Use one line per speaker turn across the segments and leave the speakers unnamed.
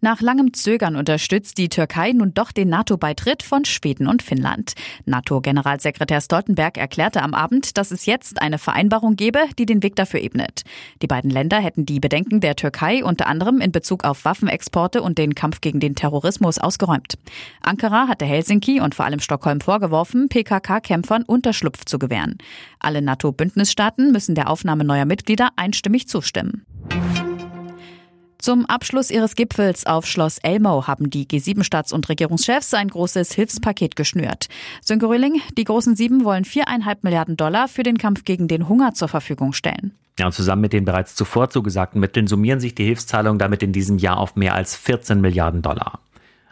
Nach langem Zögern unterstützt die Türkei nun doch den NATO-Beitritt von Schweden und Finnland. NATO-Generalsekretär Stoltenberg erklärte am Abend, dass es jetzt eine Vereinbarung gebe, die den Weg dafür ebnet. Die beiden Länder hätten die Bedenken der Türkei unter anderem in Bezug auf Waffenexporte und den Kampf gegen den Terrorismus ausgeräumt. Ankara hatte Helsinki und vor allem Stockholm vorgeworfen, PKK-Kämpfern Unterschlupf zu gewähren. Alle NATO-Bündnisstaaten müssen der Aufnahme neuer Mitglieder einstimmig zustimmen. Zum Abschluss ihres Gipfels auf Schloss Elmau haben die G7-Staats- und Regierungschefs ein großes Hilfspaket geschnürt. Sönke die großen Sieben wollen viereinhalb Milliarden Dollar für den Kampf gegen den Hunger zur Verfügung stellen.
Ja, zusammen mit den bereits zuvor zugesagten Mitteln summieren sich die Hilfszahlungen damit in diesem Jahr auf mehr als 14 Milliarden Dollar.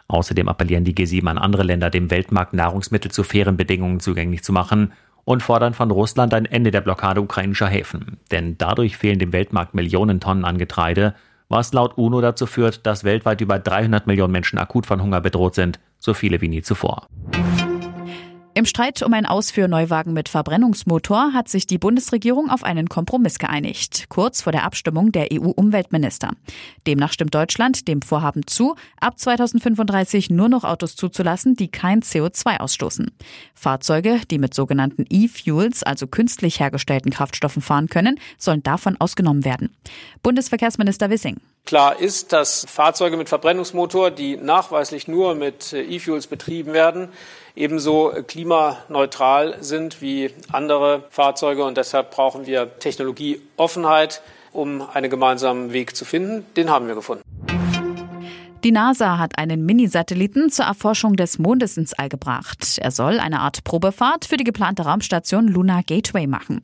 Außerdem appellieren die G7 an andere Länder, dem Weltmarkt Nahrungsmittel zu fairen Bedingungen zugänglich zu machen und fordern von Russland ein Ende der Blockade ukrainischer Häfen. Denn dadurch fehlen dem Weltmarkt Millionen Tonnen an Getreide was laut UNO dazu führt, dass weltweit über 300 Millionen Menschen akut von Hunger bedroht sind, so viele wie nie zuvor.
Im Streit um ein Aus für Neuwagen mit Verbrennungsmotor hat sich die Bundesregierung auf einen Kompromiss geeinigt, kurz vor der Abstimmung der EU-Umweltminister. Demnach stimmt Deutschland dem Vorhaben zu, ab 2035 nur noch Autos zuzulassen, die kein CO2 ausstoßen. Fahrzeuge, die mit sogenannten E-Fuels, also künstlich hergestellten Kraftstoffen fahren können, sollen davon ausgenommen werden. Bundesverkehrsminister Wissing.
Klar ist, dass Fahrzeuge mit Verbrennungsmotor, die nachweislich nur mit äh, E-Fuels betrieben werden, ebenso klimaneutral sind wie andere Fahrzeuge. Und deshalb brauchen wir Technologieoffenheit, um einen gemeinsamen Weg zu finden. Den haben wir gefunden.
Die NASA hat einen Minisatelliten zur Erforschung des Mondes ins All gebracht. Er soll eine Art Probefahrt für die geplante Raumstation Lunar Gateway machen.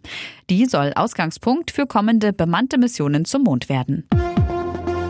Die soll Ausgangspunkt für kommende bemannte Missionen zum Mond werden.